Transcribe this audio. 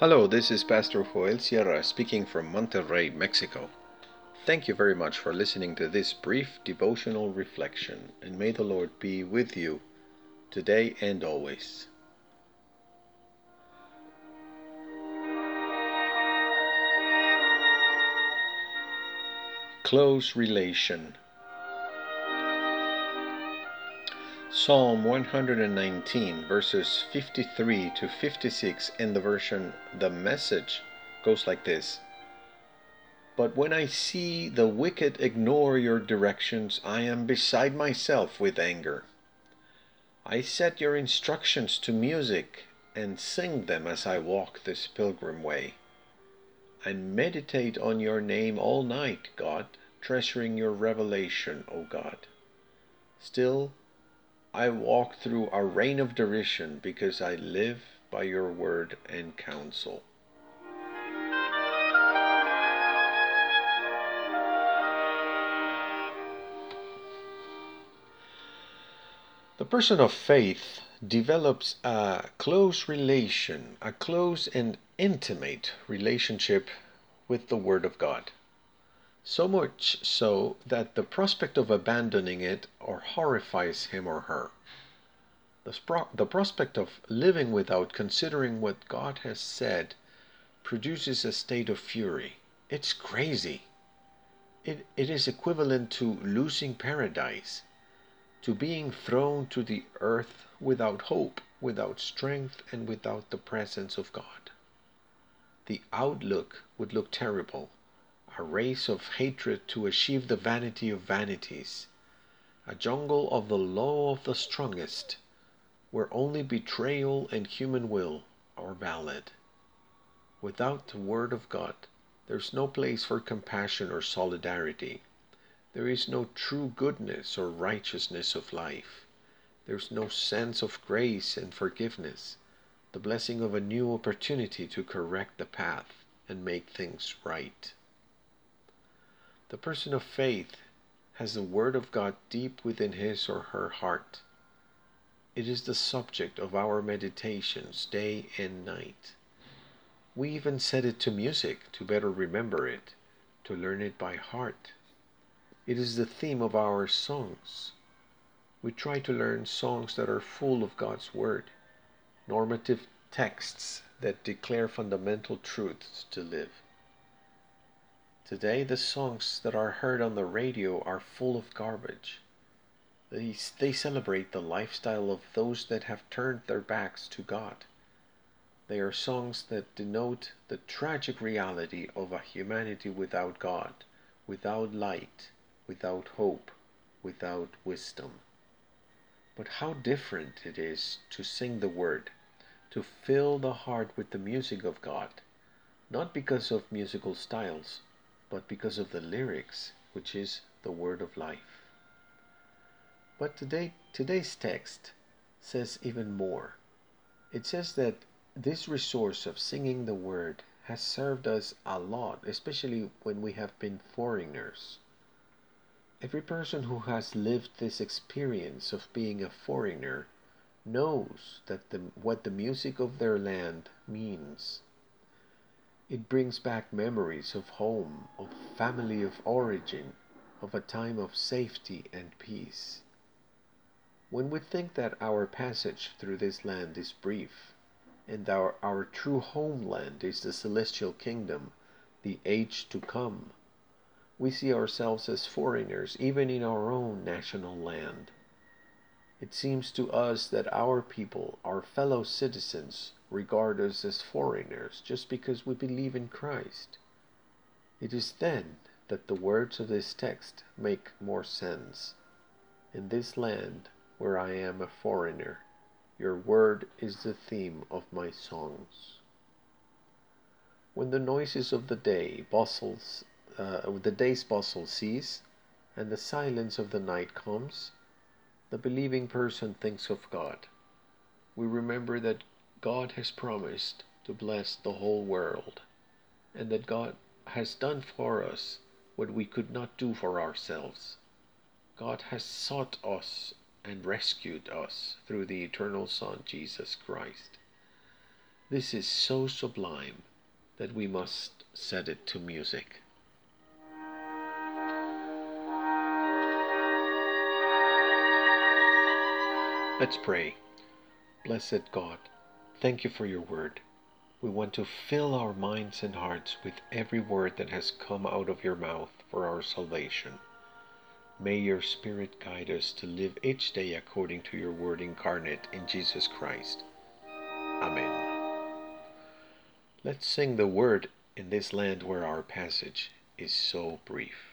Hello, this is Pastor Joel Sierra speaking from Monterrey, Mexico. Thank you very much for listening to this brief devotional reflection, and may the Lord be with you today and always. Close relation. Psalm 119, verses 53 to 56 in the version The Message goes like this But when I see the wicked ignore your directions, I am beside myself with anger. I set your instructions to music and sing them as I walk this pilgrim way. I meditate on your name all night, God, treasuring your revelation, O God. Still, I walk through a rain of derision because I live by your word and counsel. The person of faith develops a close relation, a close and intimate relationship with the Word of God so much so that the prospect of abandoning it or horrifies him or her. The, the prospect of living without considering what God has said produces a state of fury. It's crazy. It, it is equivalent to losing paradise, to being thrown to the earth without hope, without strength, and without the presence of God. The outlook would look terrible a race of hatred to achieve the vanity of vanities, a jungle of the law of the strongest, where only betrayal and human will are valid. Without the Word of God, there is no place for compassion or solidarity. There is no true goodness or righteousness of life. There is no sense of grace and forgiveness, the blessing of a new opportunity to correct the path and make things right. The person of faith has the Word of God deep within his or her heart. It is the subject of our meditations day and night. We even set it to music to better remember it, to learn it by heart. It is the theme of our songs. We try to learn songs that are full of God's Word, normative texts that declare fundamental truths to live. Today, the songs that are heard on the radio are full of garbage. They, they celebrate the lifestyle of those that have turned their backs to God. They are songs that denote the tragic reality of a humanity without God, without light, without hope, without wisdom. But how different it is to sing the Word, to fill the heart with the music of God, not because of musical styles, but because of the lyrics, which is the word of life. But today, today's text says even more. It says that this resource of singing the word has served us a lot, especially when we have been foreigners. Every person who has lived this experience of being a foreigner knows that the, what the music of their land means. It brings back memories of home, of family of origin, of a time of safety and peace. When we think that our passage through this land is brief, and our, our true homeland is the celestial kingdom, the age to come, we see ourselves as foreigners even in our own national land. It seems to us that our people, our fellow citizens, regard us as foreigners just because we believe in Christ. It is then that the words of this text make more sense. In this land where I am a foreigner, your word is the theme of my songs. When the noises of the day bustles, uh, the day's bustle cease, and the silence of the night comes, the believing person thinks of God. We remember that God has promised to bless the whole world, and that God has done for us what we could not do for ourselves. God has sought us and rescued us through the eternal Son, Jesus Christ. This is so sublime that we must set it to music. Let's pray. Blessed God, thank you for your word. We want to fill our minds and hearts with every word that has come out of your mouth for our salvation. May your Spirit guide us to live each day according to your word incarnate in Jesus Christ. Amen. Let's sing the word in this land where our passage is so brief.